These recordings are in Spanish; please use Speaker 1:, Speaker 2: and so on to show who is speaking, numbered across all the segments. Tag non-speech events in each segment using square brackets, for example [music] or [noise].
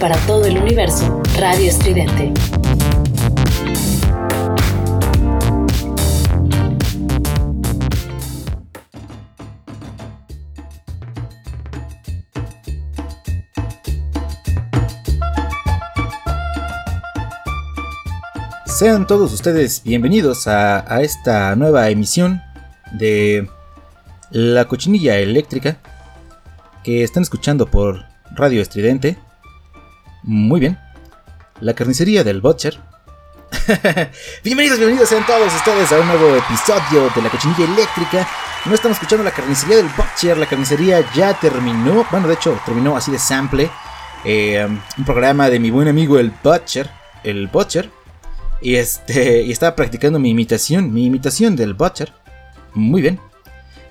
Speaker 1: Para todo el universo,
Speaker 2: Radio Estridente.
Speaker 3: Sean todos ustedes bienvenidos a, esta nueva emisión de La Cochinilla Eléctrica que están escuchando por Radio Estridente. Muy bien. La carnicería del Butcher. [laughs] bienvenidos, bienvenidos sean todos ustedes a un nuevo episodio de La Cochinilla Eléctrica. No estamos escuchando la carnicería del Butcher. La carnicería ya terminó. Bueno, de hecho, terminó así de sample. Eh, un programa de mi buen amigo el Butcher. El Butcher y este. Y estaba practicando mi imitación. Mi imitación del Butcher. Muy bien.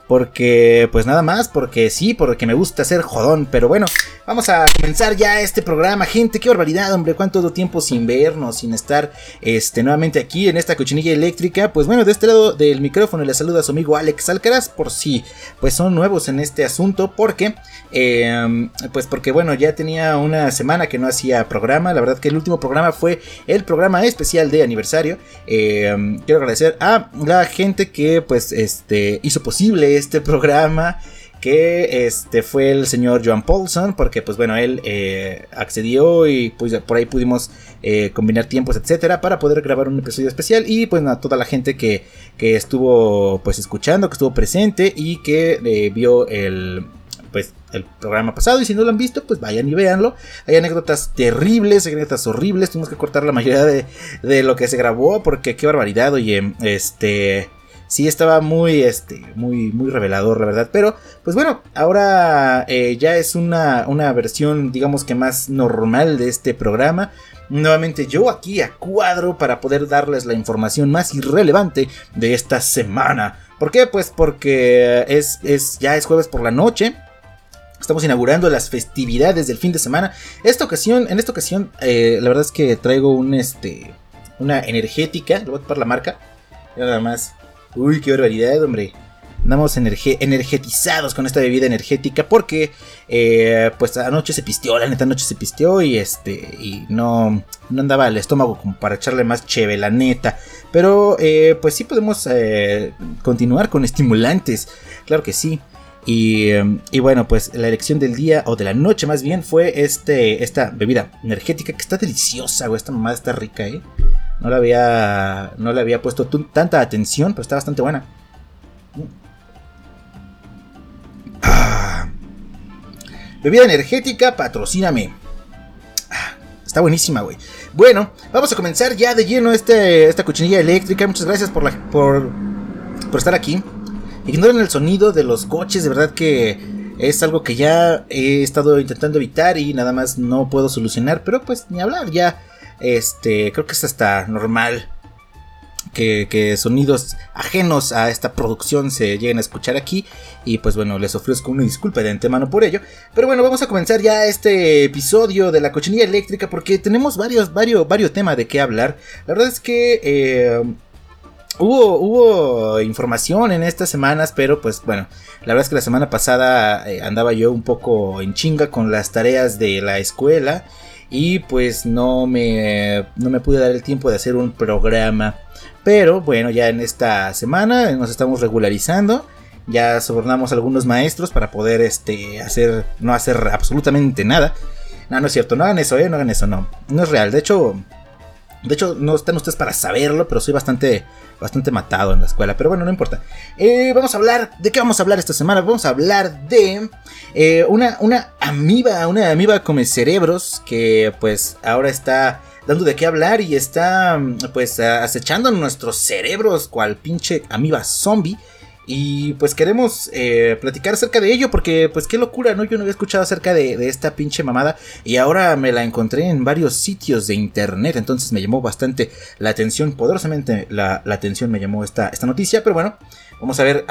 Speaker 3: Porque, pues nada más, porque sí, porque me gusta ser jodón. Pero bueno, vamos a comenzar ya este programa, gente. Qué barbaridad, hombre. Cuánto tiempo sin vernos, sin estar este, nuevamente aquí en esta cochinilla eléctrica. Pues bueno, de este lado del micrófono le saluda a su amigo Alex Alcaraz. Por si, pues son nuevos en este asunto. Porque, eh, pues porque bueno, ya tenía una semana que no hacía programa. La verdad que el último programa fue el programa especial de aniversario. Eh, quiero agradecer a la gente que, pues, este, hizo posible este programa que este fue el señor Joan Paulson porque pues bueno él eh, accedió y pues por ahí pudimos eh, combinar tiempos etcétera para poder grabar un episodio especial. Y pues a toda la gente que, que, estuvo pues escuchando que estuvo presente y que eh, vio el pues el programa pasado. Y si no lo han visto pues vayan y véanlo. Hay anécdotas terribles anécdotas horribles. Tuvimos que cortar la mayoría de, de lo que se grabó porque qué barbaridad. Oye este sí estaba muy, este, muy, muy revelador, la verdad. Pero, pues bueno, ahora eh, ya es una, una versión, digamos que más normal de este programa. Nuevamente yo aquí a cuadro para poder darles la información más irrelevante de esta semana. ¿Por qué? Pues porque es, es, ya es jueves por la noche. Estamos inaugurando las festividades del fin de semana. Esta ocasión, en esta ocasión, eh, la verdad es que traigo un este. Una energética. Le voy a tapar la marca. Nada más. Uy, qué barbaridad, hombre. Andamos energetizados con esta bebida energética porque eh, pues anoche se pisteó, la neta anoche se pisteó y este y no, no andaba el estómago como para echarle más cheve, la neta. Pero eh, pues sí podemos eh, continuar con estimulantes, claro que sí. Y, y, bueno, pues la elección del día o de la noche más bien fue este, esta bebida energética que está deliciosa, güey. Esta mamada está rica, ¿eh? No le había, no le había puesto tanta atención, pero está bastante buena. Ah. Bebida energética, patrocíname. Ah, está buenísima, güey. Bueno, vamos a comenzar ya de lleno este, esta cochinilla eléctrica. Muchas gracias por, la, por, por estar aquí. Ignoren el sonido de los coches, de verdad que es algo que ya he estado intentando evitar y nada más no puedo solucionar, pero pues ni hablar, ya este, creo que es hasta normal que, sonidos ajenos a esta producción se lleguen a escuchar aquí. Y pues bueno, les ofrezco una disculpa de antemano por ello. Pero bueno, vamos a comenzar ya este episodio de la cochinilla eléctrica porque tenemos varios, varios, varios temas de qué hablar. La verdad es que... Eh, Hubo, hubo, información en estas semanas, pero pues bueno, la verdad es que la semana pasada eh, andaba yo un poco en chinga con las tareas de la escuela y pues no me, no me pude dar el tiempo de hacer un programa. Pero bueno, ya en esta semana nos estamos regularizando. Ya sobornamos algunos maestros para poder este, hacer, no hacer absolutamente nada. No, no es cierto, no hagan eso, ¿eh? no hagan eso, no. No es real. De hecho, de hecho, no están ustedes para saberlo, pero soy bastante, bastante matado en la escuela. Pero bueno, no importa. Eh, vamos a hablar. ¿De qué vamos a hablar esta semana? Vamos a hablar de eh, una, una amiba, una amiba come cerebros que pues ahora está dando de qué hablar y está pues acechando nuestros cerebros cual pinche amiba zombie. Y pues queremos eh, platicar acerca de ello porque pues qué locura, ¿no? Yo no había escuchado acerca de, esta pinche mamada y ahora me la encontré en varios sitios de internet, entonces me llamó bastante la atención, poderosamente la, atención me llamó esta, esta noticia, pero bueno, vamos a ver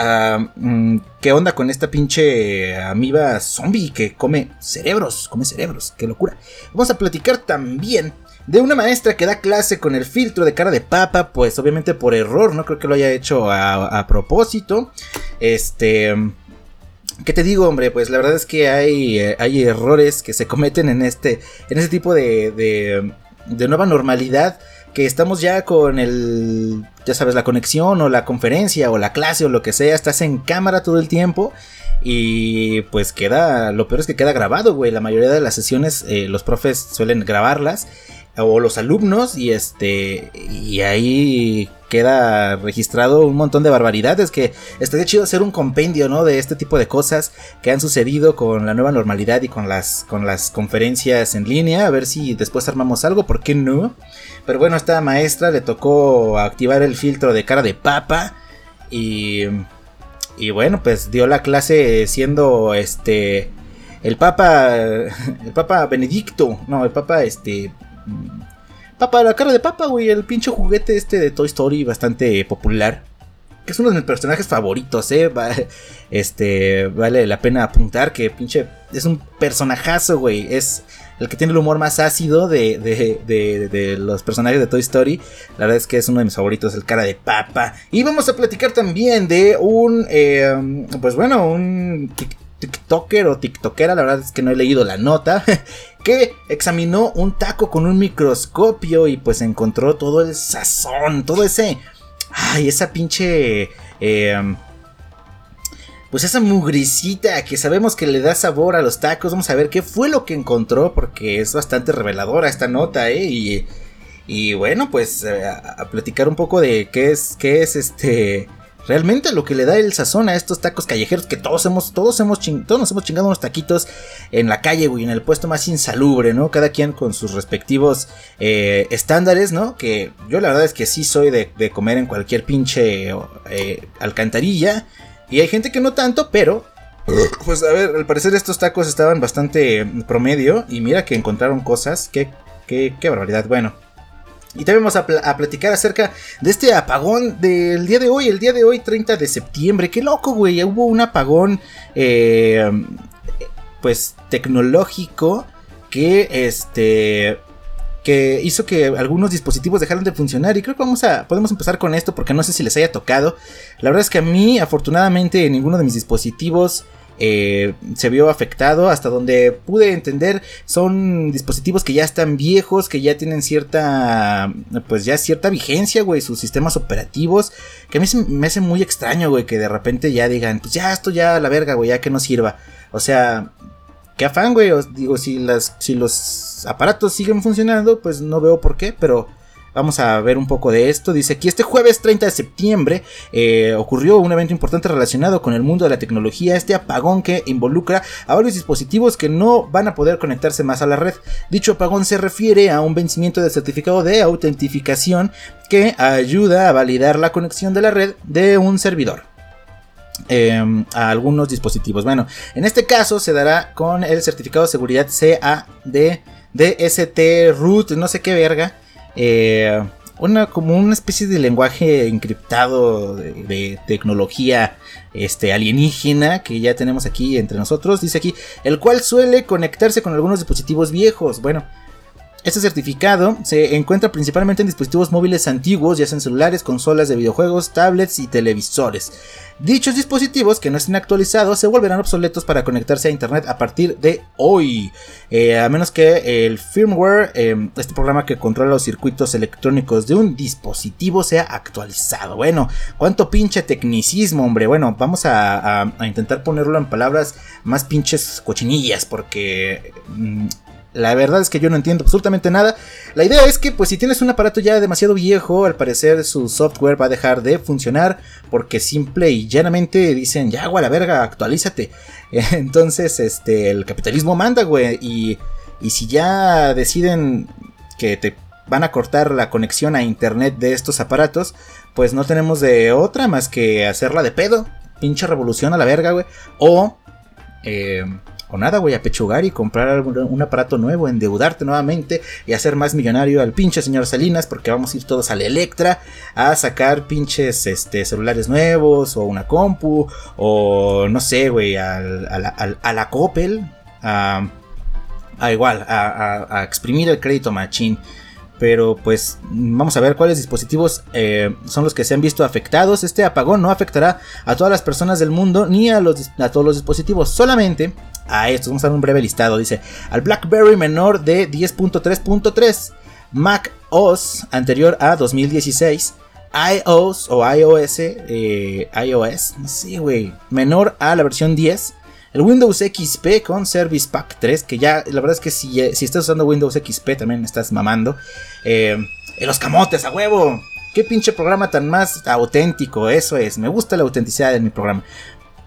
Speaker 3: mm, qué onda con esta pinche amiba zombie que come cerebros, come cerebros, qué locura. Vamos a platicar también de una maestra que da clase con el filtro de cara de papa, pues obviamente por error, no creo que lo haya hecho a, propósito. Este... ¿Qué te digo, hombre? Pues la verdad es que hay, eh, hay errores que se cometen en este, en este tipo de, de, de nueva normalidad que estamos ya con el, ya sabes, la conexión o la conferencia o la clase o lo que sea, estás en cámara todo el tiempo y pues queda, lo peor es que queda grabado, güey, la mayoría de las sesiones eh, los profes suelen grabarlas o los alumnos y este y ahí queda registrado un montón de barbaridades que estaría chido hacer un compendio no de este tipo de cosas que han sucedido con la nueva normalidad y con las con las conferencias en línea a ver si después armamos algo por qué no pero bueno esta maestra le tocó activar el filtro de cara de papa y y bueno pues dio la clase siendo este el papa el papa Benedicto no el papa este Papa, la cara de papa, güey, el pinche juguete este de Toy Story bastante popular. Que es uno de mis personajes favoritos, eh. este, vale la pena apuntar que pinche es un personajazo, güey. Es el que tiene el humor más ácido de, de, los personajes de Toy Story. La verdad es que es uno de mis favoritos, el cara de papa. Y vamos a platicar también de un, eh, pues bueno, un TikToker o TikTokera, la verdad es que no he leído la nota, [laughs] que examinó un taco con un microscopio y pues encontró todo el sazón, todo ese... Ay, esa pinche... Em, pues esa mugrisita que sabemos que le da sabor a los tacos. Vamos a ver qué fue lo que encontró porque es bastante reveladora esta nota, ¿eh? Y, y bueno, pues eh, a, platicar un poco de qué es, qué es este realmente lo que le da el sazón a estos tacos callejeros que todos hemos, todos hemos todos nos hemos chingado unos taquitos en la calle, güey, en el puesto más insalubre, ¿no? Cada quien con sus respectivos eh, estándares, ¿no? Que yo la verdad es que sí soy de, comer en cualquier pinche eh, alcantarilla. Y hay gente que no tanto, pero pues a ver, al parecer estos tacos estaban bastante promedio. Y mira que encontraron cosas. Qué, qué, qué barbaridad. Bueno, y también vamos a, platicar acerca de este apagón del día de hoy, el día de hoy 30 de septiembre. Qué loco, güey. Hubo un apagón, eh, pues, tecnológico que, este, que hizo que algunos dispositivos dejaran de funcionar. Y creo que vamos a, podemos empezar con esto porque no sé si les haya tocado. La verdad es que a mí, afortunadamente, ninguno de mis dispositivos eh, se vio afectado. Hasta donde pude entender, son dispositivos que ya están viejos, que ya tienen cierta, pues ya cierta vigencia, güey, sus sistemas operativos. Que a mí me hace muy extraño, güey, que de repente ya digan, pues ya esto ya la verga, güey, ya que no sirva. O sea, qué afán, güey. Os digo, si, las, si los aparatos siguen funcionando, pues no veo por qué, pero Vamos a ver un poco de esto. Dice aquí, este jueves 30 de septiembre eh, ocurrió un evento importante relacionado con el mundo de la tecnología, este apagón que involucra a varios dispositivos que no van a poder conectarse más a la red. Dicho apagón se refiere a un vencimiento del certificado de autentificación que ayuda a validar la conexión de la red de un servidor. Em, a algunos dispositivos. Bueno, en este caso se dará con el certificado de seguridad CAD DST root, no sé qué verga, eh, una, como una especie de lenguaje encriptado de, tecnología este, alienígena que ya tenemos aquí entre nosotros. Dice aquí, el cual suele conectarse con algunos dispositivos viejos. Bueno, este certificado se encuentra principalmente en dispositivos móviles antiguos, ya sean celulares, consolas de videojuegos, tablets y televisores. Dichos dispositivos que no estén actualizados se volverán obsoletos para conectarse a Internet a partir de hoy, eh, a menos que el firmware, em, este programa que controla los circuitos electrónicos de un dispositivo, sea actualizado. Bueno, cuánto pinche tecnicismo, hombre. Bueno, vamos a, intentar ponerlo en palabras más pinches cochinillas, porque... Mm, la verdad es que yo no entiendo absolutamente nada. La idea es que, pues, si tienes un aparato ya demasiado viejo, al parecer su software va a dejar de funcionar porque simple y llanamente dicen, ya, güey, la verga, actualízate. [laughs] Entonces, este, el capitalismo manda, güey. Y, y si ya deciden que te van a cortar la conexión a internet de estos aparatos, pues no tenemos de otra más que hacerla de pedo pinche revolución a la verga, güey. O, eh, o nada, güey, apechugar y comprar un aparato nuevo, endeudarte nuevamente y hacer más millonario al pinche señor Salinas, porque vamos a ir todos al Electra a sacar pinches este, celulares nuevos, o una compu, o no sé, güey, a, la, Coppel, a, igual, a, a exprimir el crédito machín pero pues vamos a ver cuáles dispositivos eh, son los que se han visto afectados. Este apagón no afectará a todas las personas del mundo ni a, los, a todos los dispositivos, solamente a estos. Vamos a dar un breve listado. Dice al BlackBerry menor de 10.3.3, Mac OS anterior a 2016. iOS o iOS, eh, iOS, no sé, güey, menor a la versión 10 el Windows XP con Service Pack 3, que ya la verdad es que si, eh, si estás usando Windows XP también estás mamando. Eh, los camotes, a huevo. Qué pinche programa tan más auténtico, eso es. Me gusta la autenticidad de mi programa.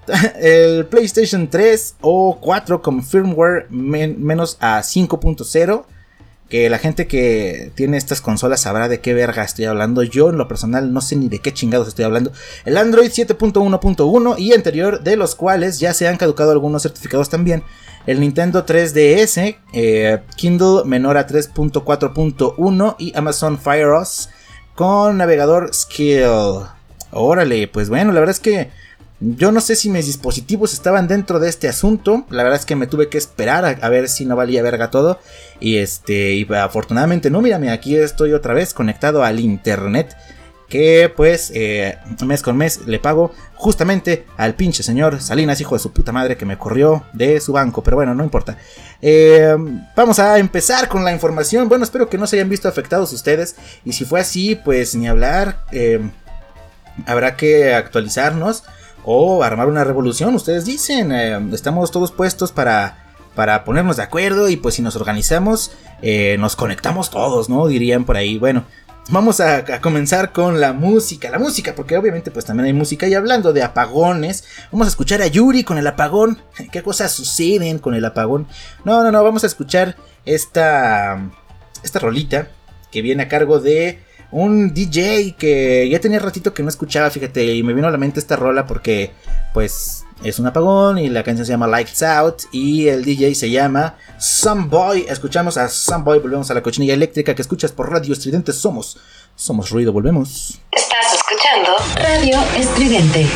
Speaker 3: [laughs] El PlayStation 3 o 4 con firmware menos a 5.0 que la gente que tiene estas consolas sabrá de qué verga estoy hablando. Yo en lo personal no sé ni de qué chingados estoy hablando. El Android 7.1.1 y anterior, de los cuales ya se han caducado algunos certificados también. El Nintendo 3DS, eh, Kindle menor a 3.4.1 y Amazon Fire OS con navegador Skill. Órale, pues bueno, la verdad es que yo no sé si mis dispositivos estaban dentro de este asunto. La verdad es que me tuve que esperar a, ver si no valía verga todo. Y este, y afortunadamente no, mírame, aquí estoy otra vez conectado al internet. Que pues eh, mes con mes le pago justamente al pinche señor Salinas, hijo de su puta madre, que me corrió de su banco. Pero bueno, no importa. Eh, vamos a empezar con la información. Bueno, espero que no se hayan visto afectados ustedes. Y si fue así, pues ni hablar. Eh, habrá que actualizarnos o armar una revolución. Ustedes dicen, eh, estamos todos puestos para, para ponernos de acuerdo y pues si nos organizamos, eh, nos conectamos todos, ¿no? Dirían por ahí. Bueno, vamos a, comenzar con la música, la música, porque obviamente pues también hay música y hablando de apagones, vamos a escuchar a Yuri con el apagón. [laughs] ¿Qué cosas suceden con el apagón? No, no, no, vamos a escuchar esta, esta rolita que viene a cargo de un DJ que ya tenía ratito que no escuchaba, fíjate, y me vino a la mente esta rola porque pues es un apagón y la canción se llama Lights Out y el DJ se llama Some Boy. Escuchamos a Some Boy, volvemos a la cochinilla eléctrica que escuchas por Radio Estridente. Somos, somos ruido, volvemos.
Speaker 1: Estás escuchando
Speaker 2: Radio Estridente.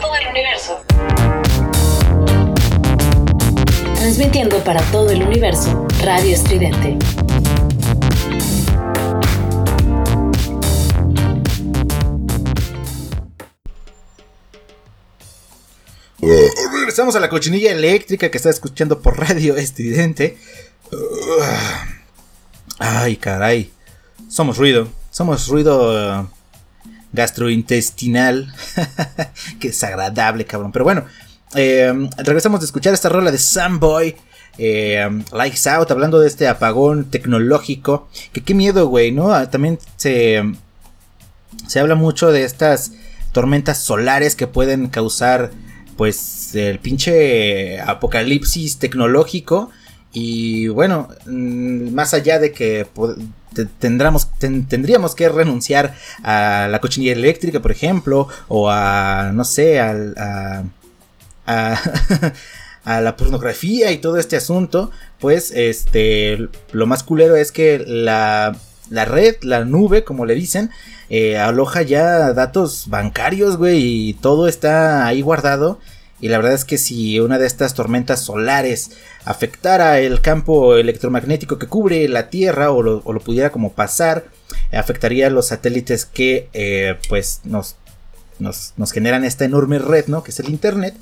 Speaker 1: Todo el universo.
Speaker 2: Transmitiendo para todo el universo, Radio Estridente.
Speaker 3: Regresamos a la cochinilla eléctrica que está escuchando por radio estridente. Ay, caray. Somos ruido. Somos ruido gastrointestinal. [laughs] que desagradable, cabrón. Pero bueno, eh, regresamos de escuchar esta rola de Samboy. Eh, Lights Out, hablando de este apagón tecnológico. Que qué miedo, güey, ¿no? Ah, También se, se habla mucho de estas tormentas solares que pueden causar pues el pinche apocalipsis tecnológico y bueno, mm, más allá de que tendríamos que renunciar a la cochinilla eléctrica, por ejemplo, o a, no sé, al- a, a, [laughs] a la pornografía y todo este asunto, pues este, lo más culero es que la, la red, la nube, como le dicen, eh, aloja ya datos bancarios, güey, y todo está ahí guardado. Y la verdad es que si una de estas tormentas solares afectara el campo electromagnético que cubre la Tierra o lo, pudiera como pasar, afectaría a los satélites que eh, pues nos, nos, nos generan esta enorme red, ¿no? Que es el Internet.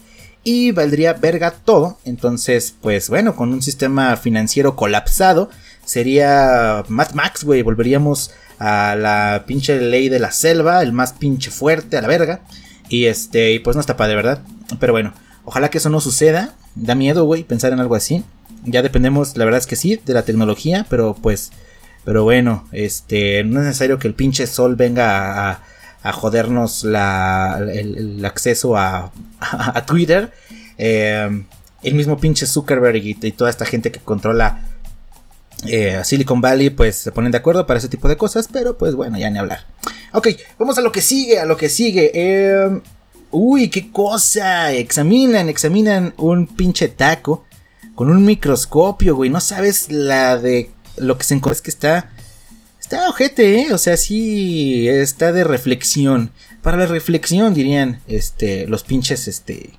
Speaker 3: Y valdría verga todo. Entonces, pues bueno, con un sistema financiero colapsado, sería Mad Max, güey. Volveríamos a la pinche ley de la selva, el más pinche fuerte, a la verga. Y este, y pues no está padre, ¿verdad? Pero bueno, ojalá que eso no suceda. Da miedo, güey, pensar en algo así. Ya dependemos, la verdad es que sí, de la tecnología, pero pues, pero bueno, este, no es necesario que el pinche sol venga a, jodernos la, el, acceso a, [laughs] a, Twitter. Eh, el mismo pinche Zuckerberg y, y toda esta gente que controla eh, Silicon Valley, pues se ponen de acuerdo para ese tipo de cosas, pero pues bueno, ya ni hablar. Ok, vamos a lo que sigue, a lo que sigue. Eh, uy, qué cosa. Examinan, examinan un pinche taco con un microscopio, güey. No sabes la de lo que se encuentra. Es que está. Está ojete, ¿eh? O sea, sí está de reflexión. Para la reflexión, dirían, este, los pinches, este.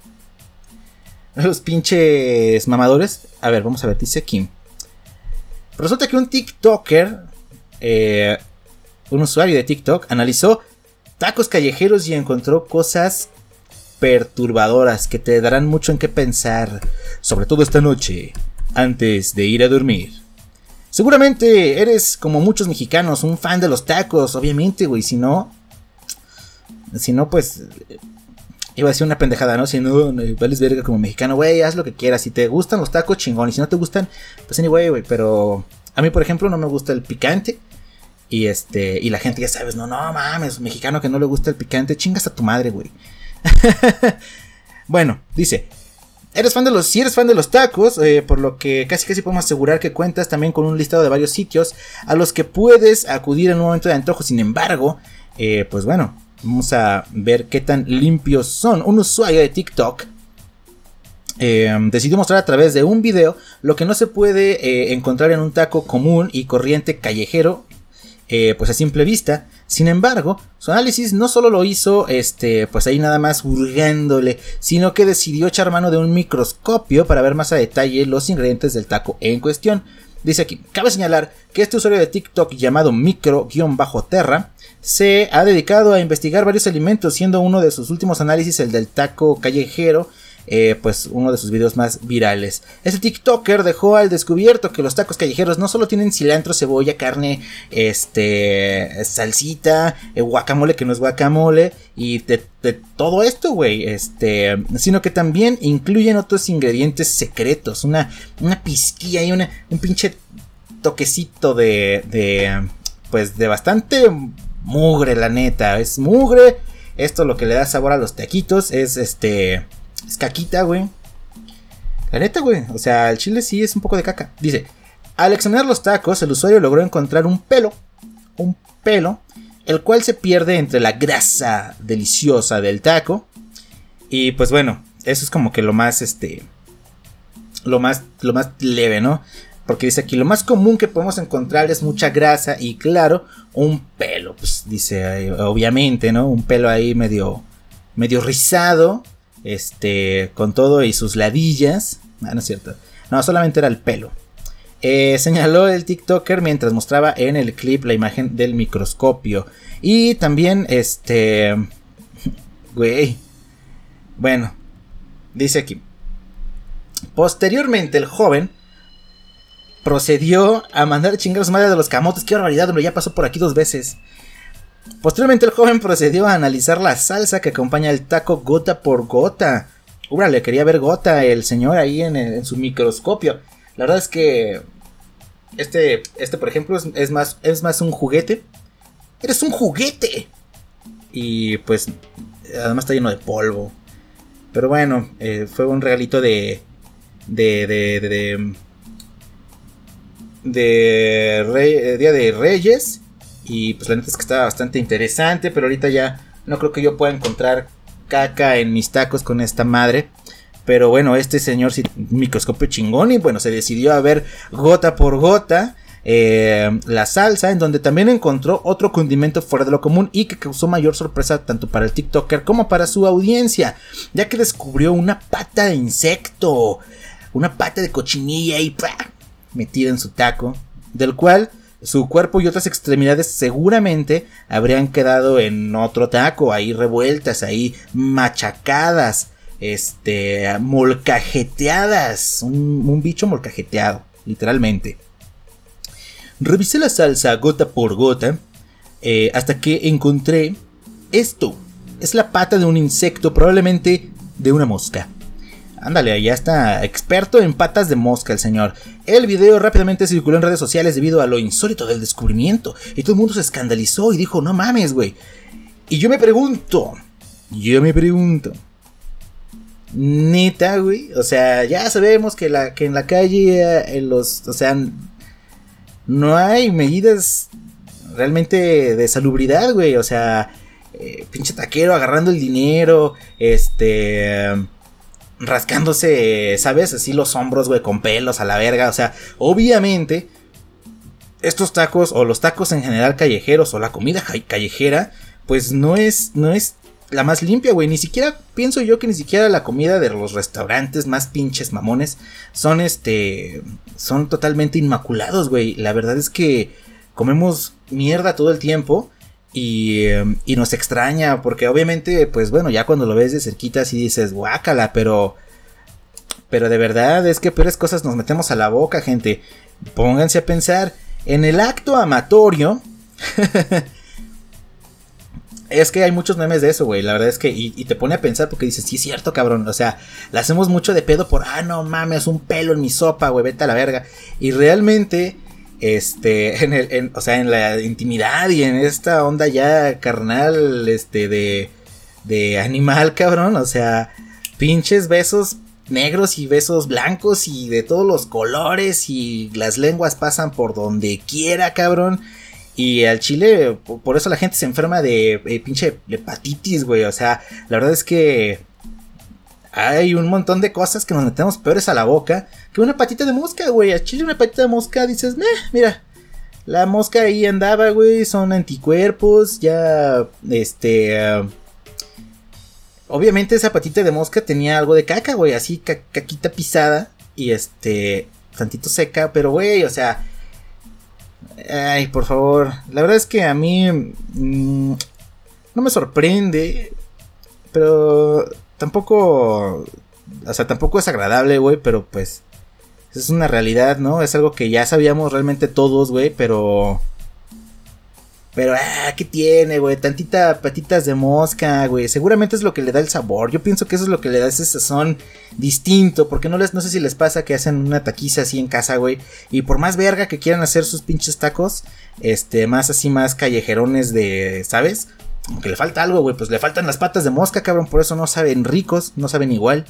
Speaker 3: Los pinches mamadores. A ver, vamos a ver, dice aquí. Resulta que un TikToker, eh, un usuario de TikTok, analizó tacos callejeros y encontró cosas perturbadoras que te darán mucho en qué pensar, sobre todo esta noche, antes de ir a dormir. Seguramente eres como muchos mexicanos, un fan de los tacos, obviamente, güey, si no... Si no, pues... Iba a decir una pendejada, ¿no? Si no, vales verga como mexicano, güey, haz lo que quieras. Si te gustan los tacos, chingón. Y si no te gustan, pues anyway, güey. Pero a mí, por ejemplo, no me gusta el picante. Y este, y la gente ya sabes, no, no mames, mexicano que no le gusta el picante, chingas a tu madre, güey. [laughs] bueno, dice, eres fan de los, si eres fan de los tacos, eh, por lo que casi casi podemos asegurar que cuentas también con un listado de varios sitios a los que puedes acudir en un momento de antojo. Sin embargo, eh, pues bueno, vamos a ver qué tan limpios son. Un usuario de TikTok eh, decidió mostrar a través de un video lo que no se puede eh, encontrar en un taco común y corriente callejero, pues a simple vista. Sin embargo, su análisis no solo lo hizo, este, pues ahí nada más hurgándole, sino que decidió echar mano de un microscopio para ver más a detalle los ingredientes del taco en cuestión. Dice aquí, cabe señalar que este usuario de TikTok llamado micro-terra se ha dedicado a investigar varios alimentos, siendo uno de sus últimos análisis el del taco callejero, eh, pues uno de sus videos más virales. Este TikToker dejó al descubierto que los tacos callejeros no solo tienen cilantro, cebolla, carne, este, salsita, eh, guacamole que no es guacamole y de, todo esto, güey, este, sino que también incluyen otros ingredientes secretos, una, una pizquilla y una, un pinche toquecito de, de, pues de bastante mugre, la neta, es mugre. Esto lo que le da sabor a los taquitos es este es caquita, güey. La neta, güey. O sea, el chile sí es un poco de caca. Dice, al examinar los tacos, el usuario logró encontrar un pelo. Un pelo. El cual se pierde entre la grasa deliciosa del taco. Y pues bueno, eso es como que lo más, este... Lo más, lo más leve, ¿no? Porque dice aquí, lo más común que podemos encontrar es mucha grasa y claro, un pelo. Pues dice, obviamente, ¿no? Un pelo ahí medio, medio rizado este, con todo y sus ladillas. Ah, no es cierto. No, solamente era el pelo. Eh, [laughs] señaló el TikToker mientras mostraba en el clip la imagen del microscopio. Y también, este. Güey. Bueno, dice aquí. Posteriormente, el joven procedió a mandar chingar a madre de los camotes. Qué barbaridad, ya pasó por aquí dos veces. Posteriormente el joven procedió a analizar la salsa que acompaña el taco gota por gota. le quería ver gota el señor ahí en, su microscopio. La verdad es que este, este por ejemplo, es, más, es más un juguete. ¡Eres un juguete! Y pues, además está lleno de polvo. Pero bueno, eh, fue un regalito de. de. de. de. de, Día de Reyes. Y pues la neta es que estaba bastante interesante, pero ahorita ya no creo que yo pueda encontrar caca en mis tacos con esta madre. Pero bueno, este señor microscopio chingón y bueno, se decidió a ver gota por gota eh, la salsa, en donde también encontró otro condimento fuera de lo común y que causó mayor sorpresa tanto para el TikToker como para su audiencia, ya que descubrió una pata de insecto, una pata de cochinilla y metida en su taco, del cual su cuerpo y otras extremidades seguramente habrían quedado en otro taco, ahí revueltas, ahí machacadas, este, molcajeteadas, un, bicho molcajeteado, literalmente. Revisé la salsa gota por gota eh, hasta que encontré esto. Es la pata de un insecto, probablemente de una mosca. Ándale, ya está experto en patas de mosca el señor. El video rápidamente circuló en redes sociales debido a lo insólito del descubrimiento. Y todo el mundo se escandalizó y dijo, no mames, güey. Y yo me pregunto, yo me pregunto. Neta, güey. O sea, ya sabemos que, la, que en la calle, eh, en los, o sea, no hay medidas realmente de salubridad, güey. O sea, eh, pinche taquero agarrando el dinero, este rascándose, ¿sabes? Así los hombros, güey, con pelos a la verga. O sea, obviamente, estos tacos, o los tacos en general callejeros, o la comida callejera, pues no es, no es la más limpia, güey. Ni siquiera, pienso yo que ni siquiera la comida de los restaurantes más pinches mamones son, este, son totalmente inmaculados, güey. La verdad es que comemos mierda todo el tiempo. Y, y, nos extraña, porque obviamente, pues bueno, ya cuando lo ves de cerquita, sí dices, guácala, pero. Pero de verdad, es que peores cosas nos metemos a la boca, gente. Pónganse a pensar, en el acto amatorio. [laughs] es que hay muchos memes de eso, güey. La verdad es que. Y, y, te pone a pensar porque dices, sí es cierto, cabrón. O sea, le hacemos mucho de pedo por, ah, no mames, un pelo en mi sopa, güey, vete a la verga. Y realmente este, [laughs] en el, o sea, en la intimidad y en esta onda ya carnal, este, de, de animal, [laughs] cabrón, o sea, pinches besos negros y besos blancos y de todos los colores y las lenguas pasan por donde quiera, cabrón. Y al chile, por eso la gente se enferma de eh, pinche hepatitis, güey. O sea, la verdad es que hay un montón de cosas que nos metemos peores a la boca que una patita de mosca, güey. A chile una patita de mosca dices, meh, mira. La mosca ahí andaba, güey, son anticuerpos, ya, este... ah, obviamente esa patita de mosca tenía algo de caca, güey, así ca- caquita pisada y este... Tantito seca, pero güey, o sea... Ay, por favor. La verdad es que a mí... mm, no me sorprende, pero tampoco... O sea, tampoco es agradable, güey, pero pues... Es una realidad, ¿no? Es algo que ya sabíamos realmente todos, güey, pero... Pero, ah, ¿qué tiene, güey? Tantita patitas de mosca, güey. Seguramente es lo que le da el sabor. Yo pienso que eso es lo que le da ese sazón distinto. Porque no les, no sé si les pasa que hacen una taquiza así en casa, güey. Y por más verga que quieran hacer sus pinches tacos, este, más así, más callejerones de, ¿sabes? Que le falta algo, güey. Pues le faltan las patas de mosca, cabrón. Por eso no saben ricos, no saben igual.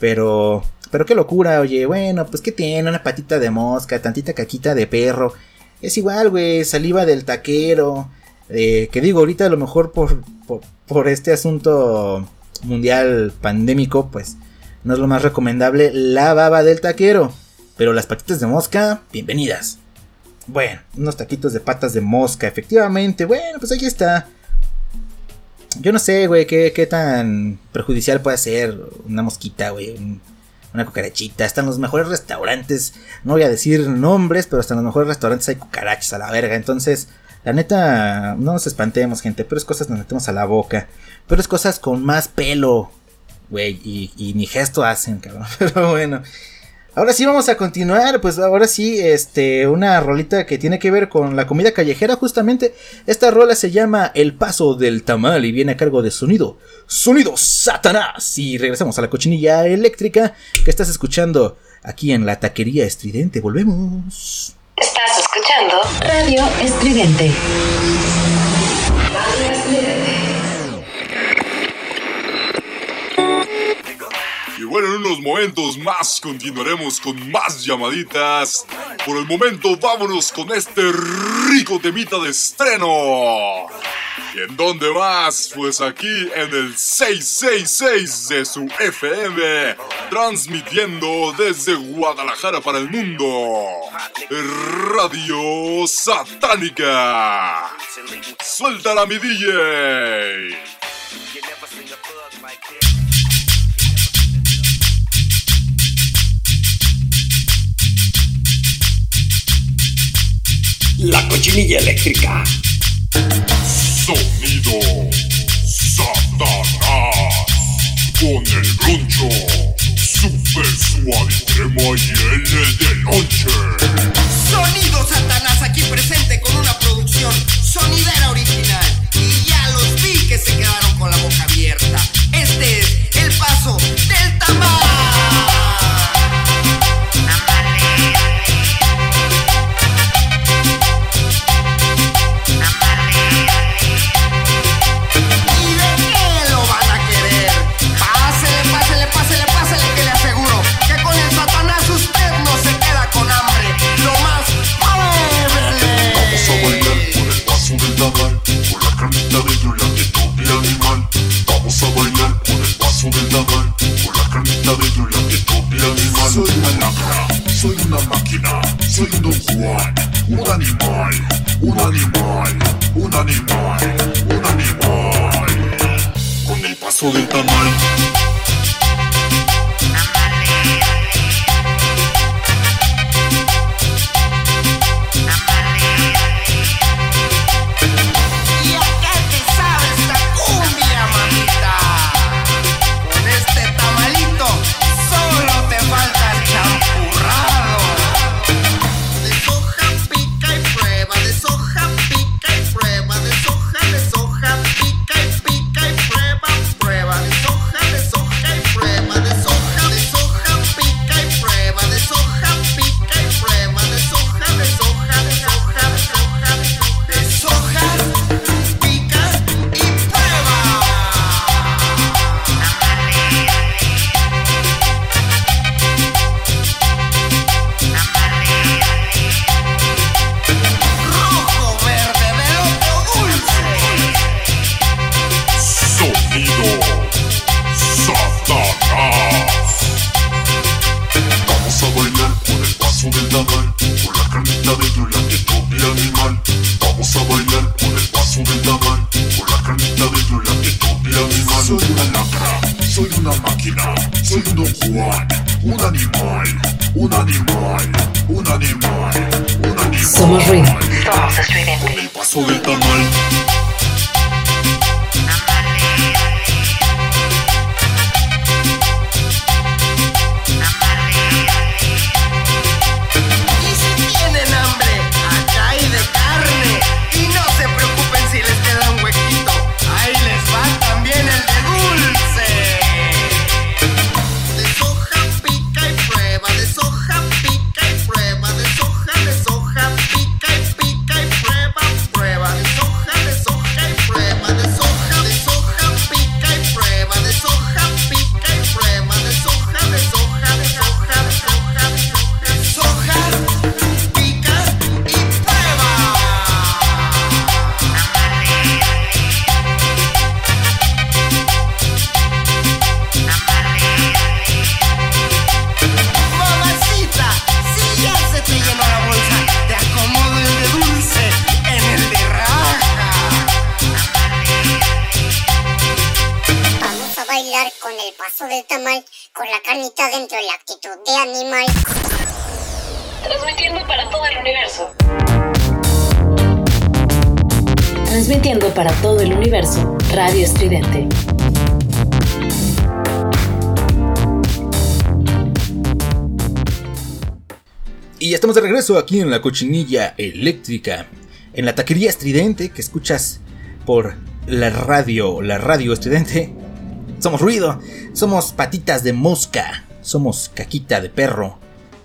Speaker 3: Pero, pero qué locura, oye. Bueno, pues que tiene una patita de mosca, tantita caquita de perro. Es igual, güey, saliva del taquero. eh, que digo, ahorita a lo mejor por, por, por este asunto mundial pandémico, pues no es lo más recomendable la baba del taquero. Pero las patitas de mosca, bienvenidas. Bueno, unos taquitos de patas de mosca, efectivamente. Bueno, pues ahí está. Yo no sé, güey, qué, qué tan perjudicial puede ser una mosquita, güey. un- una cucarachita. En los mejores restaurantes. No voy a decir nombres, pero hasta en los mejores restaurantes hay cucarachas a la verga. Entonces, la neta, no nos espantemos, gente. Pero es cosas nos metemos a la boca. Pero es cosas con más pelo, güey. Y, y ni gesto hacen, cabrón. [laughs] Pero bueno. Ahora sí vamos a continuar, pues ahora sí, este, una rolita que tiene que ver con la comida callejera, justamente. Esta rola se llama El Paso del Tamal y viene a cargo de sonido, sonido Satanás. Y regresamos a la cochinilla eléctrica que estás escuchando aquí en la taquería estridente. Volvemos.
Speaker 1: Estás escuchando
Speaker 2: Radio Estridente.
Speaker 4: Bueno, en unos momentos más continuaremos con más llamaditas. Por el momento, vámonos con este rico temita de estreno. ¿Y en dónde más? Pues aquí en el 666 de su FM, transmitiendo desde Guadalajara para el mundo. Radio Satánica. Suéltala, mi DJ.
Speaker 5: La cochinilla eléctrica.
Speaker 4: Sonido Satanás con el broncho super suave crema y L de noche.
Speaker 6: Sonido Satanás aquí presente con una producción sonidera original. Y ya los vi que se quedaron con la boca abierta. Este es el paso del tamal.
Speaker 4: Paso del tamal, con la carnita de Yola de todo animal. Soy una lacra, soy una máquina, soy un Don Juan, un animal, un animal, un animal, un animal. Con el paso del tamal. Tamal,
Speaker 7: con la carnita dentro y la actitud de animal.
Speaker 1: Transmitiendo para todo el universo.
Speaker 2: Transmitiendo para todo el universo, Radio Estridente.
Speaker 3: Y ya estamos de regreso aquí en la cochinilla eléctrica, en la taquería estridente que escuchas por la radio, la radio estridente. Somos ruido, somos patitas de mosca, somos caquita de perro,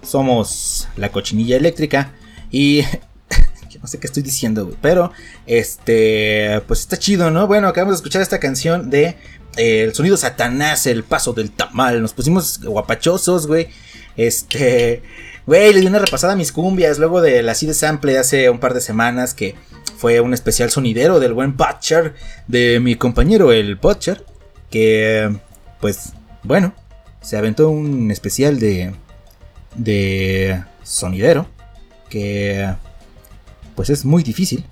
Speaker 3: somos la cochinilla eléctrica y [laughs] no sé qué estoy diciendo, pero este, pues está chido, ¿no? Bueno, acabamos de escuchar esta canción de eh, El sonido Satanás, el paso del tamal. Nos pusimos guapachosos, güey. Este, güey, le di una repasada a mis cumbias luego de la de Sample hace un par de semanas que fue un especial sonidero del buen Butcher, de mi compañero el Butcher, que pues bueno, se aventó un especial de de sonidero que pues es muy difícil.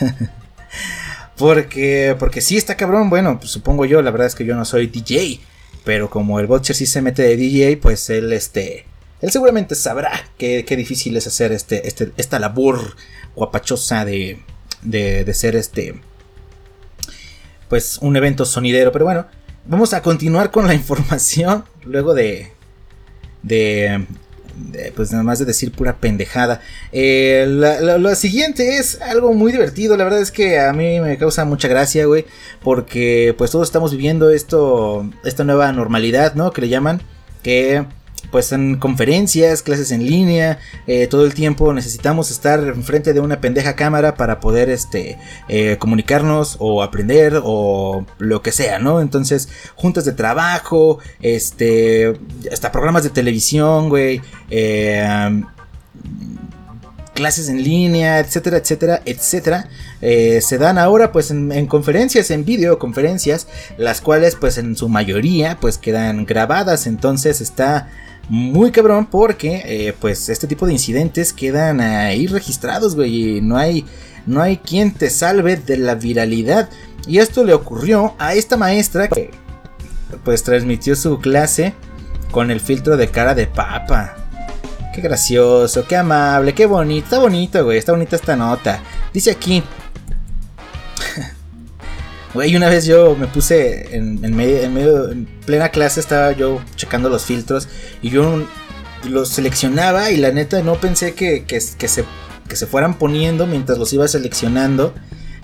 Speaker 3: [laughs] porque porque sí está cabrón, bueno, pues supongo yo, la verdad es que yo no soy DJ, pero como el Butcher sí se mete de DJ, pues él este él seguramente sabrá qué, qué difícil es hacer este, este, esta labor guapachosa de, de, de ser este, pues un evento sonidero. Pero bueno, vamos a continuar con la [laughs] información luego de, de, pues nada más de decir pura pendejada. Eh, lo siguiente es algo muy divertido. La verdad es que a mí me causa mucha gracia, güey. Porque pues todos estamos viviendo esto, esta nueva normalidad, ¿no? Que le llaman. Que pues en conferencias, clases en línea, eh, todo el tiempo necesitamos estar enfrente de una pendeja cámara para poder este, eh, comunicarnos o aprender o lo que sea, ¿no? Entonces, juntas de trabajo, este, hasta programas de televisión, güey, eh, clases en línea, etcétera, etcétera, etcétera, eh, se dan ahora pues en, en conferencias, en videoconferencias, las cuales pues en su mayoría pues quedan grabadas, entonces está muy cabrón porque eh, pues este tipo de incidentes quedan ahí registrados, güey, y no hay, no hay quien te salve de la viralidad. Y esto le ocurrió a esta maestra que pues transmitió su clase con el filtro de cara de papa. Qué gracioso, qué amable, qué bonito. Está bonito, güey. Está bonita esta nota. Dice aquí. Güey, una vez yo me puse en, en medio, en plena clase, estaba yo checando los filtros y yo los seleccionaba y la neta no pensé que, que, se, que se fueran poniendo mientras los iba seleccionando.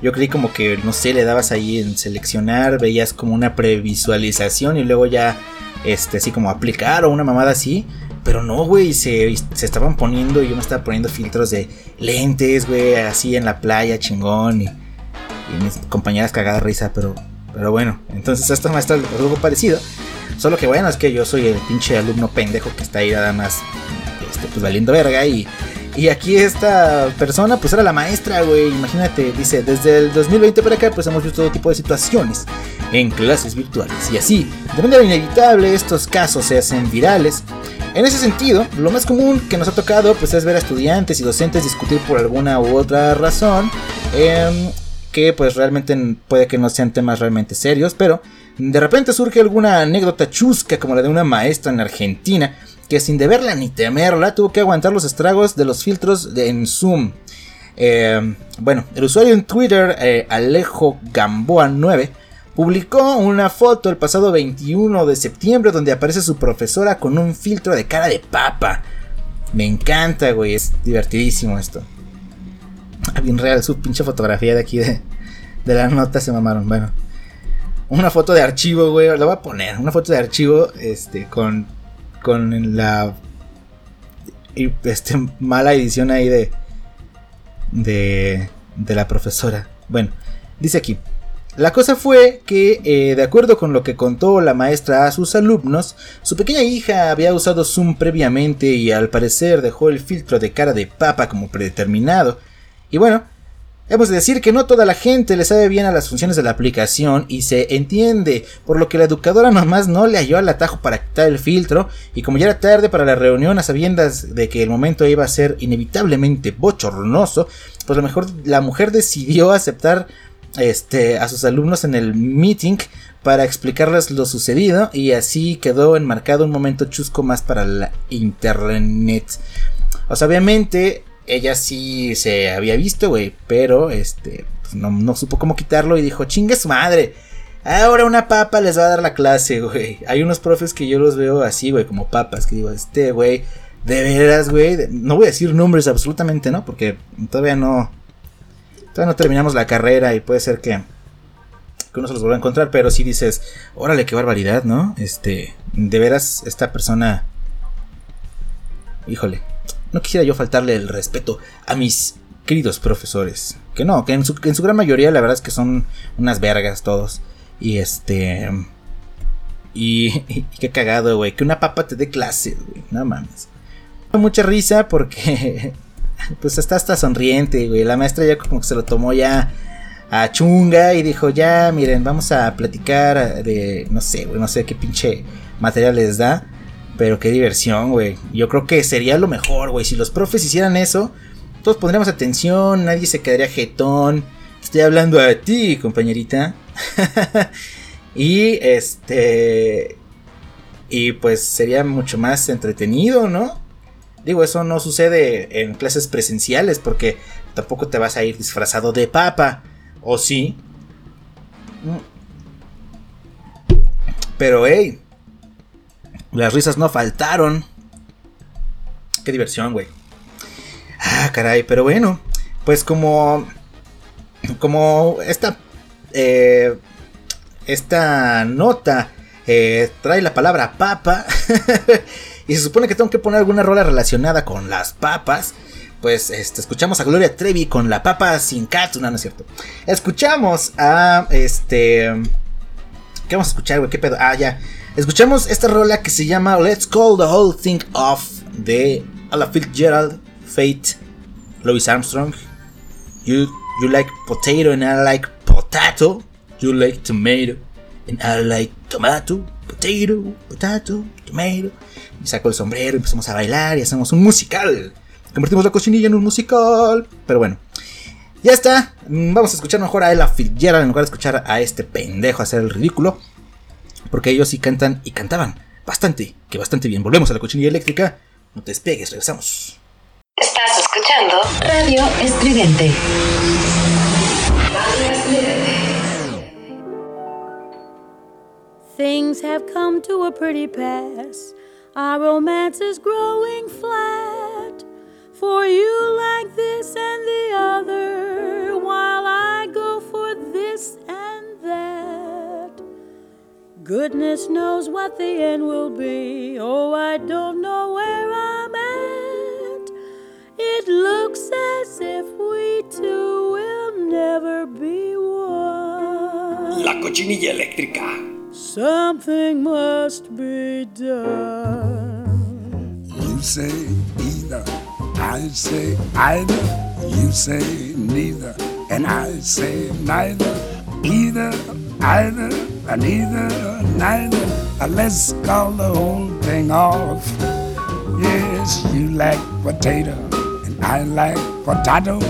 Speaker 3: Yo creí como que, no sé, le dabas ahí en seleccionar, veías como una previsualización y luego ya, este, así como aplicar o una mamada así. Pero no, güey, se, se estaban poniendo y yo me estaba poniendo filtros de lentes, güey, así en la playa, chingón. Y, y mis compañeras cagadas risa, pero, pero bueno. Entonces maestra le pasó algo parecido. Solo que bueno, es que yo soy el pinche alumno pendejo que está ahí nada más, este, pues valiendo verga. Y, y aquí esta persona, pues era la maestra, güey. Imagínate, dice, desde el 2020 para acá, pues hemos visto todo tipo de situaciones en clases virtuales. Y así, de manera inevitable, estos casos se hacen virales. En ese sentido, lo más común que nos ha tocado pues es ver a estudiantes y docentes discutir por alguna u otra razón, em, que pues realmente puede que no sean temas realmente serios, pero De repente surge alguna anécdota chusca como la de una maestra en Argentina que sin deberla ni temerla tuvo que aguantar los estragos de los filtros de, en Zoom. Eh, bueno, el usuario en Twitter, eh, Alejo Gamboa 9, publicó una foto el pasado 21 de septiembre donde aparece su profesora con un filtro de cara de papa. Me encanta, güey, es divertidísimo esto. [laughs] Bien real, su pinche fotografía de aquí de, de la nota se mamaron. Bueno, una foto de archivo, güey, la voy a poner. Una foto de archivo, este, con, con la este, mala edición ahí de, de, de la profesora. Bueno, dice aquí. La cosa fue que, eh, de acuerdo con lo que contó la maestra a sus alumnos, su pequeña hija había usado Zoom previamente y al parecer dejó el filtro de cara de papa como predeterminado. Y bueno, hemos de decir que no toda la gente le sabe bien a las funciones de la aplicación y se entiende, por lo que la educadora [laughs] nomás no le halló al atajo para quitar el filtro y como ya era tarde para la reunión a sabiendas de que el momento iba a ser inevitablemente bochornoso, pues a lo mejor la mujer decidió aceptar este, a sus alumnos en el meeting para explicarles lo sucedido y así quedó enmarcado un momento chusco más para la internet. O sea, obviamente ella sí se había visto, güey, pero este, pues no, no supo cómo quitarlo y dijo, chingue su madre. Ahora una papa les va a dar la clase, güey. Hay unos profes que yo los veo así, güey, como papas, que digo, este, güey, de veras, güey. No voy a decir nombres absolutamente, ¿no? Porque todavía no, Todavía no terminamos la carrera y puede ser que, que uno se los vuelva a encontrar, pero si dices, órale, qué barbaridad, ¿no? Este, de veras, esta persona... Híjole, no quisiera yo faltarle el respeto a mis queridos profesores. Que no, que en su, en su gran mayoría la verdad es que son unas vergas todos. Y este... Y, [laughs] y, qué cagado, güey. Que una papa te dé clase, güey. No mames. Mucha risa porque [laughs] pues está hasta sonriente, güey. La maestra ya como que se lo tomó ya a chunga y dijo, ya, miren, vamos a platicar de, no sé, güey, no sé qué pinche material les da. Pero qué diversión, güey. Yo creo que sería lo mejor, güey. Si los profes hicieran eso, todos pondríamos atención, nadie se quedaría jetón. Estoy hablando a ti, compañerita. [laughs] y este... Y pues sería mucho más entretenido, ¿no? Digo, eso no sucede en clases presenciales porque tampoco te vas a ir disfrazado de papa. ¿O sí? Pero, hey, las risas no faltaron. Qué diversión, güey. Ah, caray, pero bueno, pues como... Como esta... Eh, esta nota eh, trae la palabra papa. [laughs] y se supone que tengo que poner alguna rola relacionada con las papas. Pues este, escuchamos a Gloria Trevi con la papa sin cat. No, no es cierto. Escuchamos a este. ¿Qué vamos a escuchar, güey? ¿Qué pedo? Ah, ya. Escuchamos esta rola que se llama Let's Call the Whole Thing Off de Ella Fitzgerald, Fate, Louis Armstrong. You, you like potato and I like potato. You like tomato and I like tomato. Potato, potato, tomato. Y saco el sombrero, empezamos a bailar y hacemos un musical. Convertimos la cochinilla en un musical. Pero bueno. Ya está. Vamos a escuchar mejor a Ella Fitzgerald en lugar de escuchar a este pendejo hacer el ridículo. Porque ellos sí cantan y cantaban bastante, que bastante bien. Volvemos a la cochinilla eléctrica. No te despegues, regresamos.
Speaker 1: Estás escuchando
Speaker 2: Radio Estridente.
Speaker 8: Things have come to a pretty pass. Our romance is growing flat. For you like this and the other, while I go for this and that. Goodness knows what the end will be. Oh, I don't know where I'm at. It looks as if we two will never be one.
Speaker 5: La cochinilla eléctrica.
Speaker 8: Something must be done.
Speaker 9: You say either, I say either. You say neither, and I say neither. Either, either, and neither, neither. Uh, Let's call the whole thing off. Yes, you like potato, and I like potato.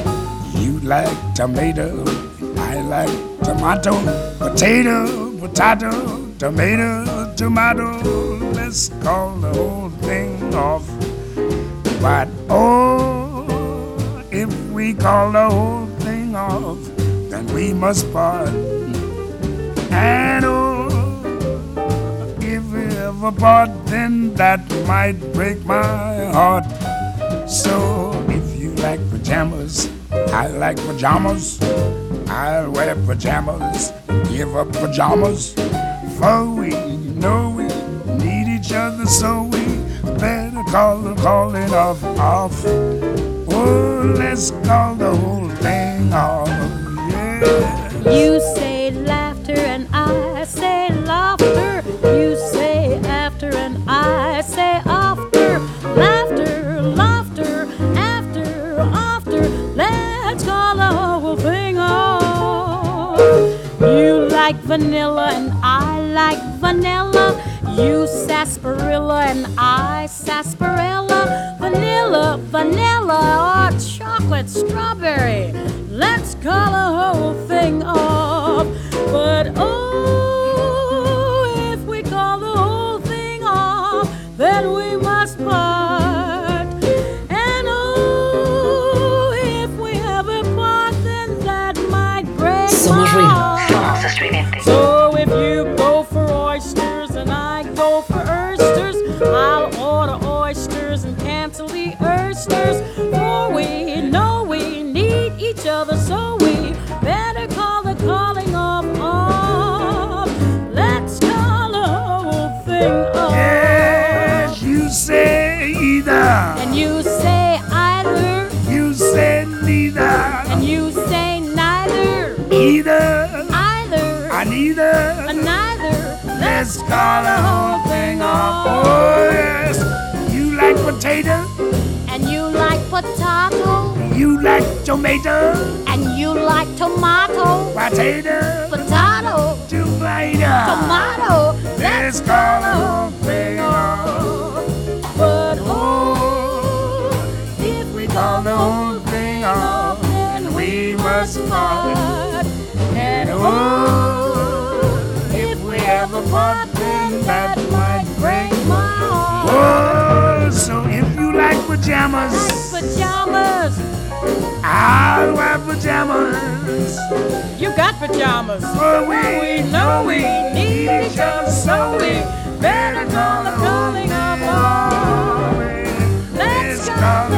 Speaker 9: You like tomato, and I like tomato. Potato, potato, tomato, tomato. Let's call the whole thing off. But oh, if we call the whole thing off, then we must part. And oh, if we ever part, then that might break my heart. So if you like pajamas, I like pajamas. I'll wear pajamas, give up pajamas. For we know we need each other, so we better call the calling off off. Oh, let's call the whole thing off. Yeah.
Speaker 8: You vanilla and I like vanilla. You sarsaparilla and I sarsaparilla. Vanilla, vanilla, or chocolate strawberry. Let's call the whole thing off. But I go for oysters, I'll order oysters and cancel the oysters. For we know we need each other, so we better call the calling off off. Let's call the whole thing off.
Speaker 9: Yes, you say either,
Speaker 8: And you say either,
Speaker 9: you say neither,
Speaker 8: and you say neither,
Speaker 9: either,
Speaker 8: either,
Speaker 9: I neither.
Speaker 8: and neither.
Speaker 9: Let's call the potato,
Speaker 8: And you like potato,
Speaker 9: you like tomato,
Speaker 8: and you like tomato,
Speaker 9: potato,
Speaker 8: potato,
Speaker 9: tomato.
Speaker 8: tomato.
Speaker 9: Let's call the pajamas,
Speaker 8: Pajamas,
Speaker 9: I'll wear pajamas.
Speaker 8: you got pajamas.
Speaker 9: Oh, For oh, we
Speaker 8: We know we need each other, so we better call the calling of love. Let's call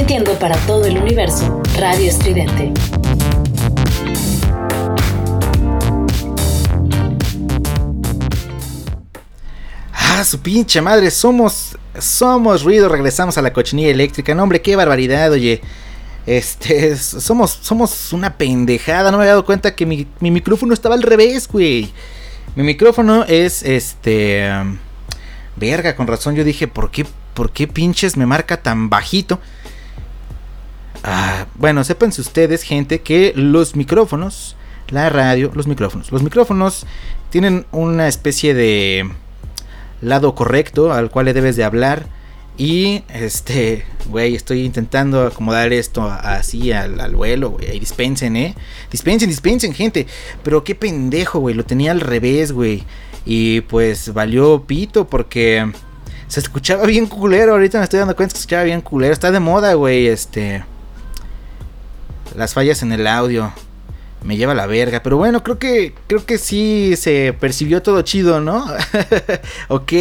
Speaker 1: Transmitiendo para todo el universo,
Speaker 2: Radio Estridente.
Speaker 3: Ah, su pinche madre, somos, somos ruido, regresamos a la cochinilla eléctrica. No, hombre, qué barbaridad, oye. Este, [laughs] somos, somos una pendejada, no me había dado cuenta que mi, mi micrófono estaba al revés, güey. Mi micrófono es, este... Verga, con razón yo dije, ¿por qué, por qué pinches me marca tan bajito? Ah, bueno, sépanse ustedes, gente, que los micrófonos, la radio, los micrófonos, los micrófonos tienen una especie de lado correcto al cual le debes de hablar. Y este, güey, estoy intentando acomodar esto así al, vuelo, güey. Ahí dispensen, eh. Dispensen, dispensen, gente. Pero qué pendejo, güey. Lo tenía al revés, güey. Y pues valió pito porque se escuchaba bien culero. Ahorita me estoy dando cuenta que se escuchaba bien culero. Está de moda, güey. Este. Las fallas en el audio. Me lleva a la verga. Pero bueno, creo que. Creo que sí se percibió todo chido, ¿no? [laughs] ok.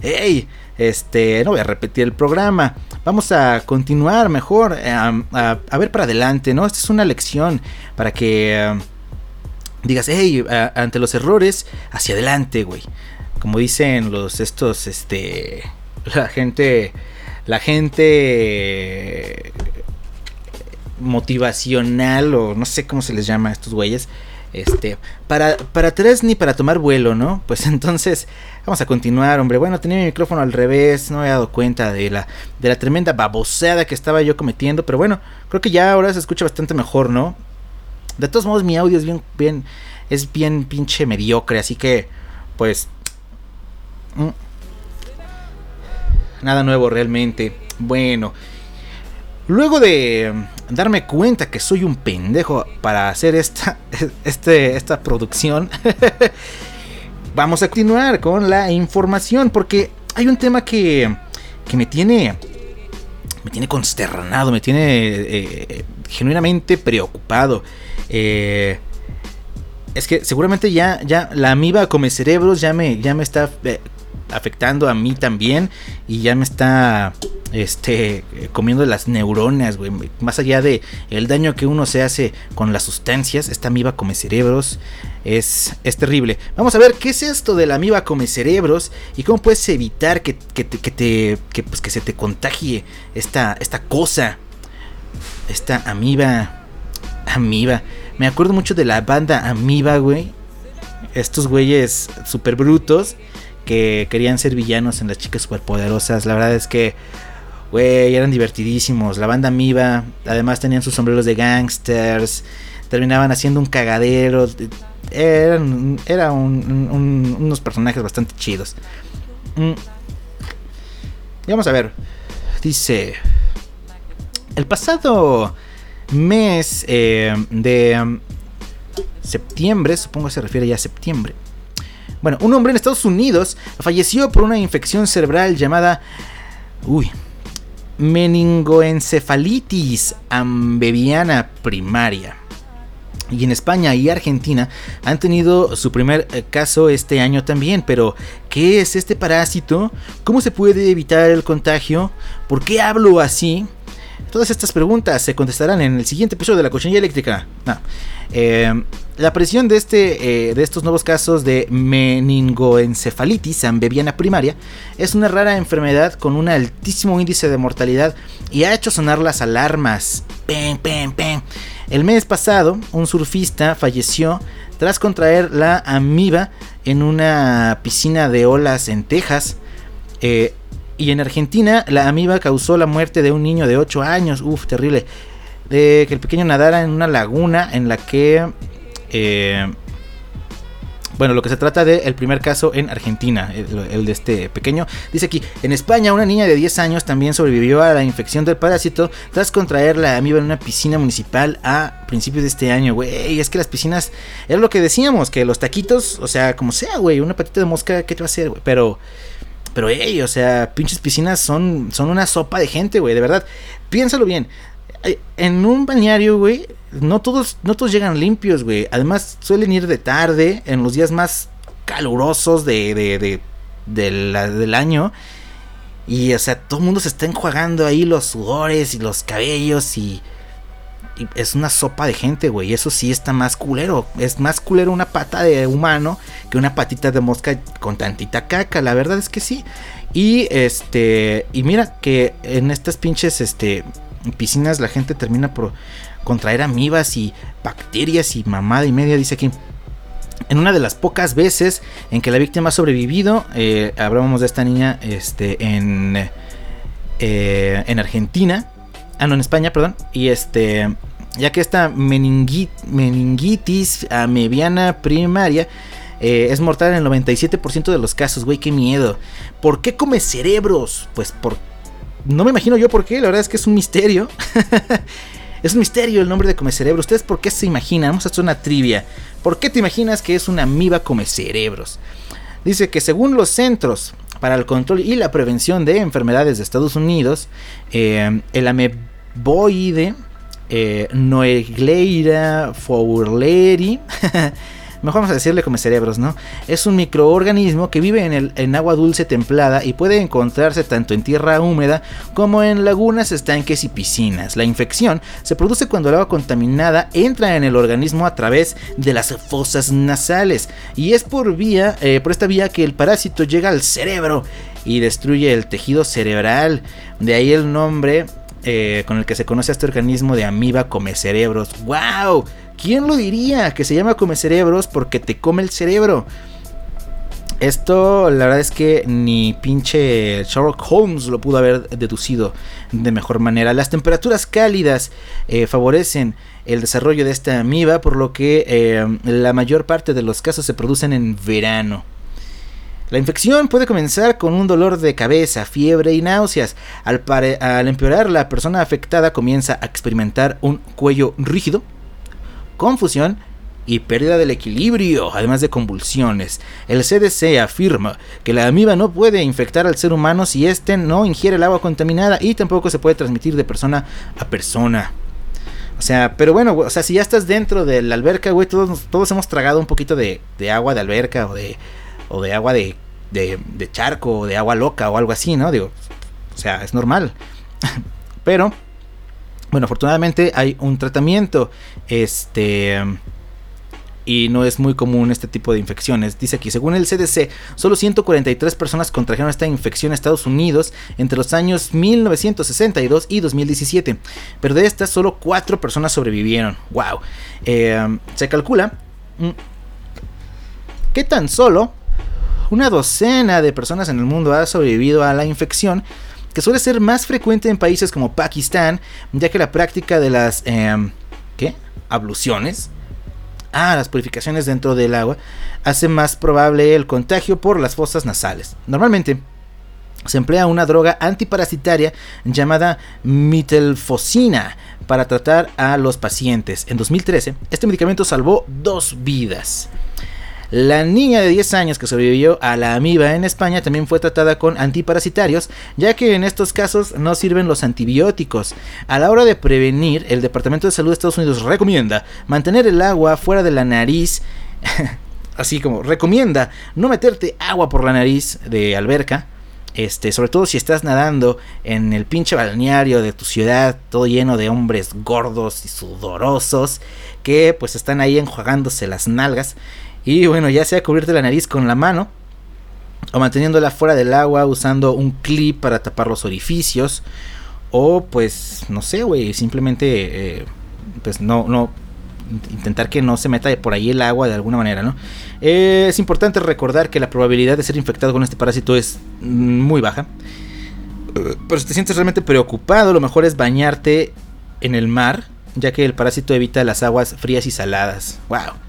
Speaker 3: Hey. Este. No voy a repetir el programa. Vamos a continuar mejor. a, ver para adelante, ¿no? Esta es una lección. Para que. digas, hey, ante los errores, hacia adelante, güey. Como dicen los estos, este, [laughs] la gente, la gente motivacional o no sé cómo se les llama a estos güeyes. Este, para, para atrás ni para tomar vuelo, ¿no? [laughs] Pues entonces, vamos a continuar, hombre. Bueno, tenía mi micrófono al revés, no me he dado cuenta de la, de la tremenda baboseada que estaba yo cometiendo, pero bueno, creo que ya ahora se escucha bastante mejor, ¿no? De todos modos, mi audio es bien, bien, es bien pinche mediocre, así que, pues... mm, Nada nuevo realmente. Bueno. Luego de darme cuenta que soy un pendejo para hacer esta, [laughs] este, esta producción, [laughs] vamos a continuar con la información porque hay un tema que, que me tiene me tiene consternado, me tiene eh, genuinamente preocupado. Eh, es que seguramente ya, ya la amiba come cerebros ya me, ya me está eh, afectando a mí también y ya me está este comiendo las neuronas, güey, más allá de el daño que uno se hace con las sustancias, esta amiba come cerebros es, es terrible. Vamos a ver qué es esto de la amiba come cerebros y cómo puedes evitar que, que te, que, te- que, pues, que se te contagie esta, esta cosa, esta amiba, amiba. Me acuerdo mucho de la banda Amiba, güey. Estos güeyes super brutos que querían ser villanos en las chicas superpoderosas. La verdad es que, güey, eran divertidísimos. La banda Amiba, además tenían sus sombreros de gangsters. Terminaban haciendo un cagadero. Eran, era un- un- unos personajes bastante chidos. Mm. Y vamos a ver. Dice. El pasado mes eh, de septiembre, supongo que se refiere ya a septiembre. Bueno, un hombre en Estados Unidos falleció por una infección cerebral llamada. Uy. Meningoencefalitis ambebiana primaria. Y en España y Argentina han tenido su primer eh, caso este año también. Pero, ¿qué es este parásito? ¿Cómo se puede evitar el contagio? ¿Por qué hablo así? Todas estas preguntas se contestarán en el siguiente episodio de la cochinilla eléctrica. No. Eh, la aparición de, este, eh, de estos nuevos casos de meningoencefalitis ambebiana primaria es una rara enfermedad con un altísimo índice de mortalidad y ha hecho sonar las alarmas. El mes pasado, un surfista falleció tras contraer la amiba en una piscina de olas en Texas. Eh, y en Argentina, la amiba causó la muerte de un niño de 8 años. Uf, terrible. De que el pequeño nadara en una laguna en la que. eh, bueno, lo que se trata de el primer caso en Argentina, el, el de este pequeño. Dice aquí, en España una niña de 10 años también sobrevivió a la infección del parásito tras contraer la amiba en una piscina municipal a principios de este año, güey. Es que las piscinas, era lo que decíamos, que los taquitos, o sea, como sea, güey, una patita de mosca, ¿qué te va a hacer, güey? Pero... Pero, ey, o sea, pinches piscinas son, son una sopa de gente, güey, de verdad. Piénsalo bien. En un balneario, güey, no todos, no todos llegan limpios, güey. Además, suelen ir de tarde, en los días más calurosos de, de, de- del año. Y, o sea, todo el mundo se está enjuagando ahí los sudores y los cabellos y... es una sopa de gente, güey. Eso sí está más culero. Es más culero una pata de humano que una patita de mosca con tantita caca. La verdad es que sí. Y este. Y mira que en estas pinches este, piscinas la gente termina por contraer amibas y bacterias y mamada y media. Dice aquí. En una de las pocas veces en que la víctima ha sobrevivido, eh, hablábamos de esta niña este, en, eh, en Argentina, ah, no, en España, perdón, y este, ya que esta meningui- meningitis amebiana primaria eh, es mortal en el 97% de los casos, güey, qué miedo. ¿Por qué come cerebros? Pues por... No me imagino yo por qué, la verdad es que es un misterio. [laughs] es un misterio el nombre de come cerebros. ¿Ustedes por qué se imaginan? Vamos a hacer una trivia. ¿Por qué te imaginas que es una amiba come cerebros? Dice que según los Centros para el Control y la Prevención de Enfermedades de Estados Unidos, eh, el ameboide eh, Noegleira fowleri, [laughs] mejor vamos a decirle come cerebros, ¿no? Es un microorganismo que vive en, el, agua dulce templada y puede encontrarse tanto en tierra húmeda como en lagunas, estanques y piscinas. La infección se produce cuando el agua contaminada entra en el organismo a través de las fosas nasales y es por vía, eh, por esta vía que el parásito llega al cerebro y destruye el tejido cerebral. De ahí el nombre eh, con el que se conoce a este organismo de amiba come cerebros. ¡Wow! ¿Quién lo diría? Que se llama come cerebros porque te come el cerebro. Esto, la verdad es que ni pinche Sherlock Holmes lo pudo haber deducido de mejor manera. Las temperaturas cálidas eh, favorecen el desarrollo de esta amiba, por lo que eh, la mayor parte de los casos se producen en verano. La infección puede comenzar con un dolor de cabeza, fiebre y náuseas. Al, empeorar, la persona afectada comienza a experimentar un cuello rígido, confusión y pérdida del equilibrio, además de convulsiones. El CDC afirma que la amiba no puede infectar al ser humano si éste no ingiere el agua contaminada y tampoco se puede transmitir de persona a persona. O sea, pero bueno, o sea, si ya estás dentro de la alberca, güey, todos, todos hemos tragado un poquito de agua de alberca o de, o de agua de, de, charco o de agua loca o algo así, ¿no? Digo, o sea, es normal. [laughs] pero, bueno, afortunadamente hay un tratamiento, este y no es muy común este tipo de infecciones. Dice aquí, según el CDC, solo 143 personas contrajeron esta infección en Estados Unidos entre los años 1962 y 2017, pero de estas solo 4 personas sobrevivieron. ¡Wow! Eh, se calcula mm, que tan solo una docena de personas en el mundo ha sobrevivido a la infección que suele ser más frecuente en países como Pakistán, ya que la práctica de las eh, ¿qué? abluciones Ah, las purificaciones dentro del agua hace más probable el contagio por las fosas nasales. Normalmente se emplea una droga antiparasitaria llamada mitelfosina para tratar a los pacientes. En 2013, este medicamento salvó dos vidas. La niña de 10 años que sobrevivió a la amiba en España también fue tratada con antiparasitarios, ya que en estos casos no sirven los antibióticos. A la hora de prevenir, el Departamento de Salud de Estados Unidos recomienda mantener el agua fuera de la nariz. [laughs] así como recomienda no meterte agua por la nariz de alberca. Este, sobre todo si estás nadando en el pinche balneario de tu ciudad, todo lleno de hombres gordos y sudorosos que pues están ahí enjuagándose las nalgas. Y bueno, ya sea cubrirte la nariz con la mano o manteniéndola fuera del agua usando un clip para tapar los orificios. O pues, no sé, güey, simplemente, eh, pues no, no, intentar que no se meta por ahí el agua de alguna manera, ¿no? Eh, es importante recordar que la probabilidad de ser infectado con este parásito es muy baja. Pero si te sientes realmente preocupado, lo mejor es bañarte en el mar, ya que el parásito evita las aguas frías y saladas. ¡Wow!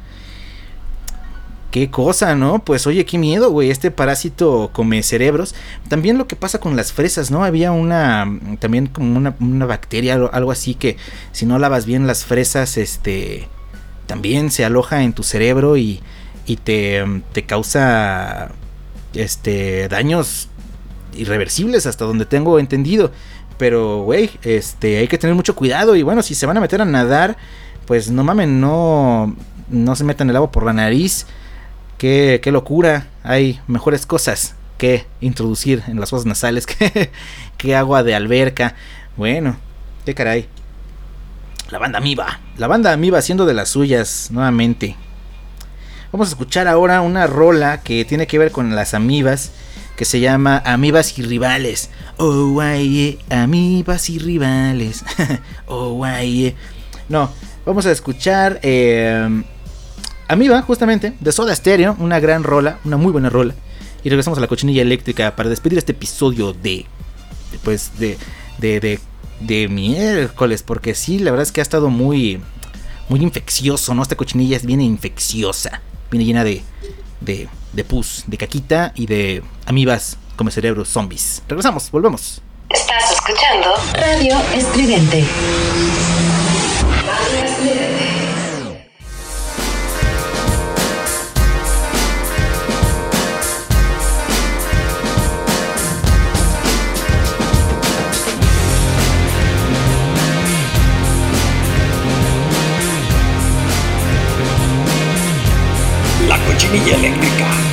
Speaker 3: Qué cosa, ¿no? Pues oye, qué miedo, güey. Este parásito come cerebros. También lo que pasa con las fresas, ¿no? Había una, también como una, una bacteria, algo así que si no lavas bien las fresas, este, también se aloja en tu cerebro y, y te, te causa, este, daños irreversibles hasta donde tengo entendido. Pero, güey, este, hay que tener mucho cuidado y bueno, si se van a meter a nadar, pues no mamen, no, no se metan el agua por la nariz Qué, locura. Hay mejores cosas que introducir en las fosas nasales que, [laughs] que agua de alberca. Bueno, qué caray. La banda Amiba. La banda Amiba haciendo de las suyas nuevamente. Vamos a escuchar ahora una rola que tiene que ver con las amibas. Que se llama Amibas y Rivales. Oh, guay, amibas y rivales. [laughs] oh, guay. No, vamos a escuchar. Eh, Amiba, justamente, de Soda Stereo, una gran rola, una muy buena rola. Y regresamos a la cochinilla eléctrica para despedir este episodio de. Pues de. de. de, de miércoles. Porque sí, la verdad es que ha estado muy. muy infeccioso, ¿no? Esta cochinilla es infecciosa. Viene llena de. de. de pus, de caquita y de amibas como cerebros zombies. Regresamos, volvemos.
Speaker 2: Estás escuchando Radio Estridente.
Speaker 6: mila elektrika.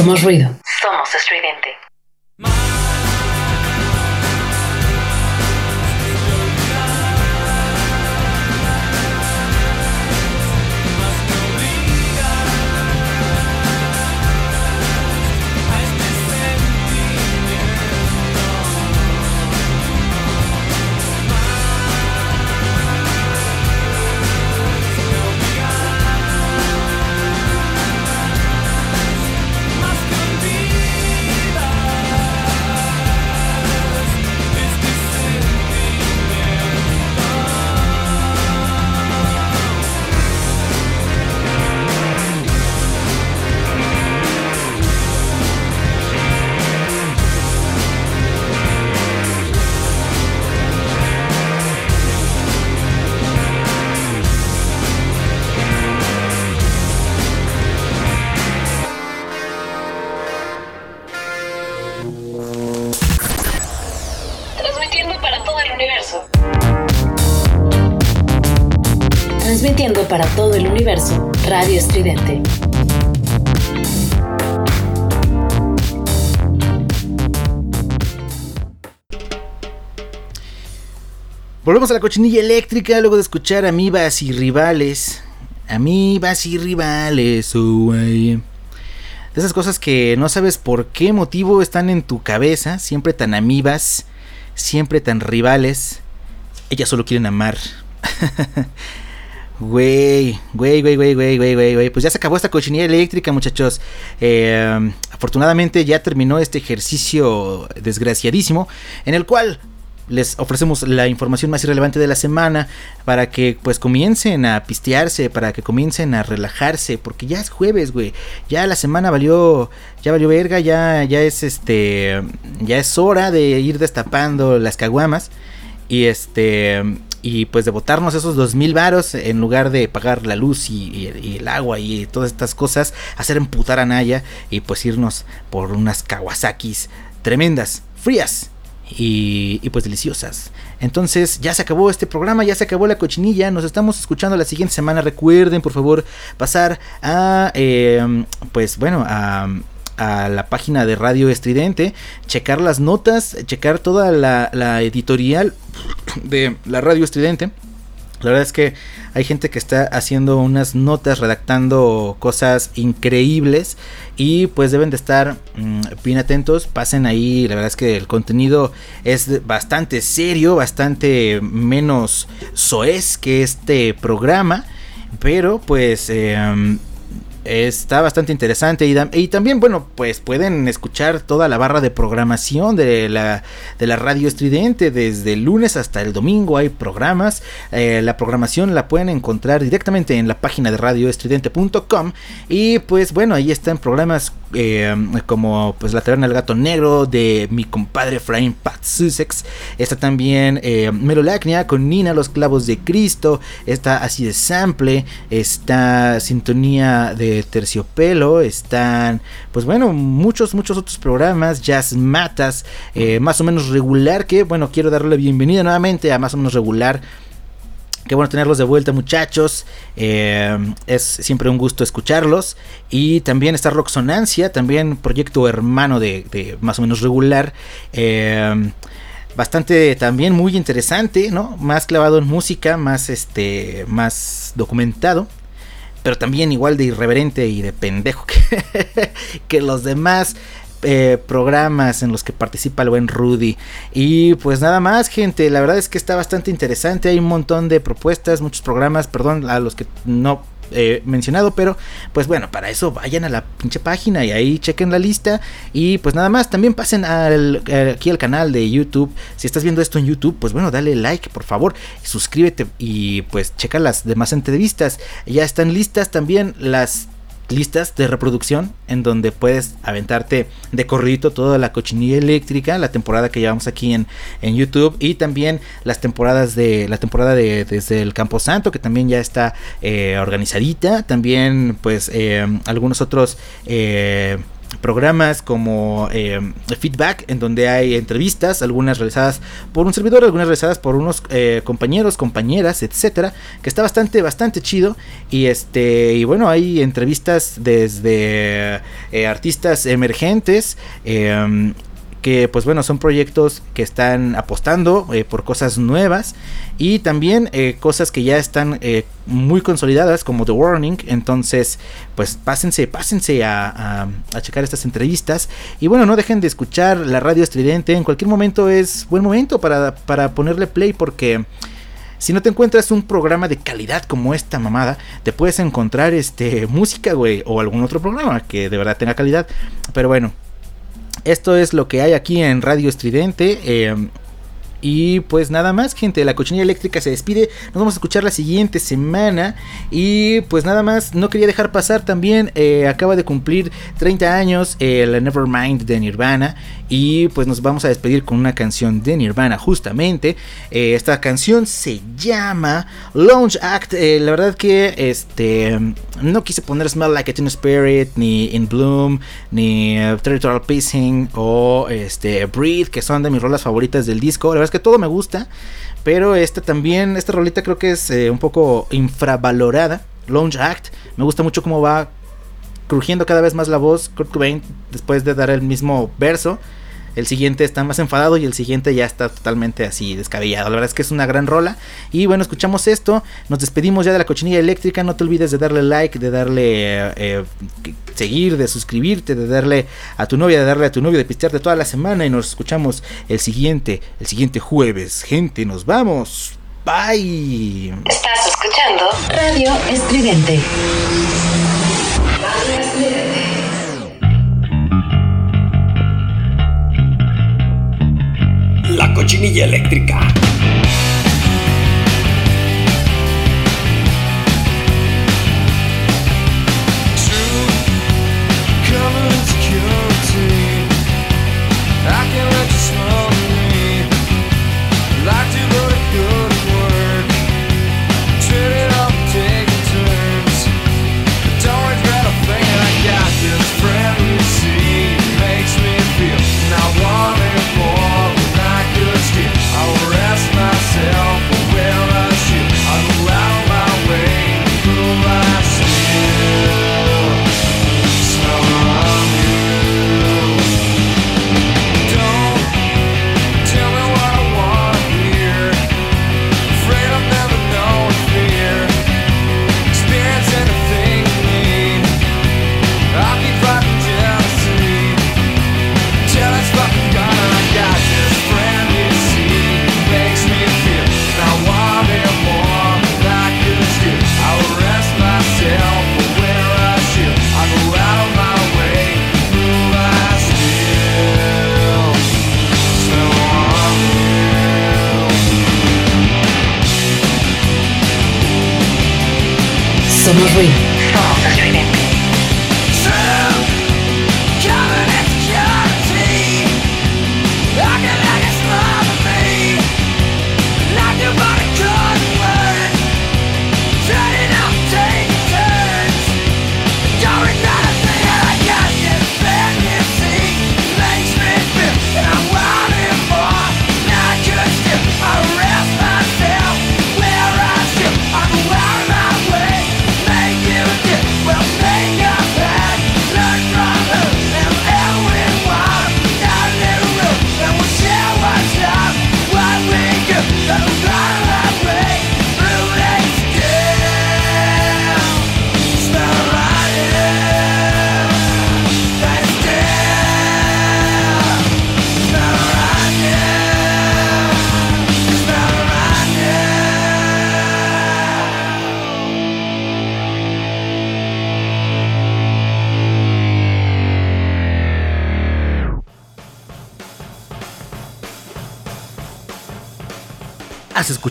Speaker 2: Somos ruido. Radio Estridente.
Speaker 3: Volvemos a la cochinilla eléctrica luego de escuchar amibas y rivales. Amibas y rivales. De esas cosas que no sabes por qué motivo están en tu cabeza, siempre tan amibas, siempre tan rivales. Ellas solo quieren amar. [laughs] Güey, güey, güey, güey, güey, güey, güey. Pues ya se acabó esta cochinilla eléctrica, muchachos. Eh, afortunadamente ya terminó este ejercicio desgraciadísimo en el cual les ofrecemos la información más irrelevante de la semana para que pues comiencen a pistearse, para que comiencen a relajarse, porque ya es jueves, güey. Ya la semana valió, ya valió verga, ya, ya es este, ya es hora de ir destapando las caguamas y este y pues de botarnos esos dos mil varos en lugar de pagar la luz y, el agua y todas estas cosas, hacer emputar a Naya y pues irnos por unas Kawasakis tremendas, frías y, y, pues deliciosas. Entonces ya se acabó este programa, ya se acabó la cochinilla, nos estamos escuchando la siguiente semana. Recuerden por favor pasar a eh, pues bueno a a la página de Radio Estridente, checar las notas, checar toda la, editorial de la Radio Estridente. La verdad es que hay gente que está haciendo unas notas, redactando cosas increíbles y pues deben de estar mm, bien atentos. Pasen ahí, la verdad es que el contenido es bastante serio, bastante menos soez que este programa, pero pues... em, Está bastante interesante. Y, también, bueno, pues pueden escuchar toda la barra de programación de la, de la radio estridente. Desde el lunes hasta el domingo hay programas. Eh, la programación la pueden encontrar directamente en la página de radioestridente.com y pues bueno, ahí están programas eh, como pues La Taberna del Gato Negro de mi compadre Efraín Pat Sussex. Está también eh, Melolacnia con Nina, Los Clavos de Cristo. Está así de sample. Está Sintonía de Terciopelo. Están, pues bueno, muchos, muchos otros programas. Jazz Matas, eh, más o menos regular. Que bueno, quiero darle la bienvenida nuevamente a más o menos regular. Qué bueno tenerlos de vuelta, muchachos. Eh, es siempre un gusto escucharlos. Y también está Roxonancia, también proyecto hermano de, más o menos regular. Eh, bastante también muy interesante, ¿no? Más clavado en música, más este, más documentado. Pero también igual de irreverente y de pendejo [laughs] que, que los demás eh, programas en los que participa el buen Rudy. Y pues nada más, gente. La verdad es que está bastante interesante. Hay un montón de propuestas, muchos programas. Perdón a los que no he mencionado. Pero pues bueno, para eso vayan a la pinche página y ahí chequen la lista. Y pues nada más, también pasen al, eh, aquí al canal de YouTube. Si estás viendo esto en YouTube, pues bueno, dale like, por favor. Suscríbete y pues checa las demás entrevistas. Ya están listas también las listas de reproducción en donde puedes aventarte de corridito toda la cochinilla eléctrica, la temporada que llevamos aquí en, en YouTube y también las temporadas de la temporada de desde el Campo Santo que también ya está eh, organizadita, también pues eh, algunos otros eh, programas como eh, Feedback, en donde hay entrevistas, algunas realizadas por un servidor, algunas realizadas por unos eh, compañeros, compañeras, etcétera, que está bastante, bastante chido. Y este, y bueno, hay entrevistas desde eh, artistas emergentes. Que pues bueno son proyectos que están apostando eh, por cosas nuevas y también eh, cosas que ya están eh, muy consolidadas como The Warning. Entonces pues pásense pásense a, a, a, checar estas entrevistas. Y bueno no dejen de escuchar la radio estridente. En cualquier momento es buen momento para, para ponerle play porque si no te encuentras un programa de calidad como esta mamada, te puedes encontrar este música, güey, o algún otro programa que de verdad tenga calidad. Pero bueno, esto es lo que hay aquí en Radio Estridente. Eh, y pues nada más, gente, la cochinilla eléctrica se despide. Nos vamos a escuchar la siguiente semana. Y pues nada más, no quería dejar pasar también. Eh, acaba de cumplir 30 años el eh, Nevermind de Nirvana. Y pues nos vamos a despedir con una canción de Nirvana, justamente. Eh, esta canción se llama Launch Act. Eh, la verdad que este no quise poner Smell Like a Teen Spirit, ni In Bloom, ni uh, Territorial Pacing o este Breathe, que son de mis rolas favoritas del disco. La verdad es que todo me gusta. Pero esta también, esta rolita creo que es eh, un poco infravalorada. Launch Act. Me gusta mucho cómo va crujiendo cada vez más la voz Kurt Cobain después de dar el mismo verso. El siguiente está más enfadado y el siguiente ya está totalmente así descabellado. La verdad es que es una gran rola. Y bueno, escuchamos esto. Nos despedimos ya de la cochinilla eléctrica. No te olvides de darle like, de darle eh, eh, seguir, de suscribirte, de darle a tu novia, de darle a tu novio, de pistearte toda la semana. Y nos escuchamos el siguiente, el siguiente jueves. Gente, nos vamos. Bye.
Speaker 1: Estás escuchando
Speaker 2: Radio Estridente.
Speaker 5: Cochinilla eléctrica.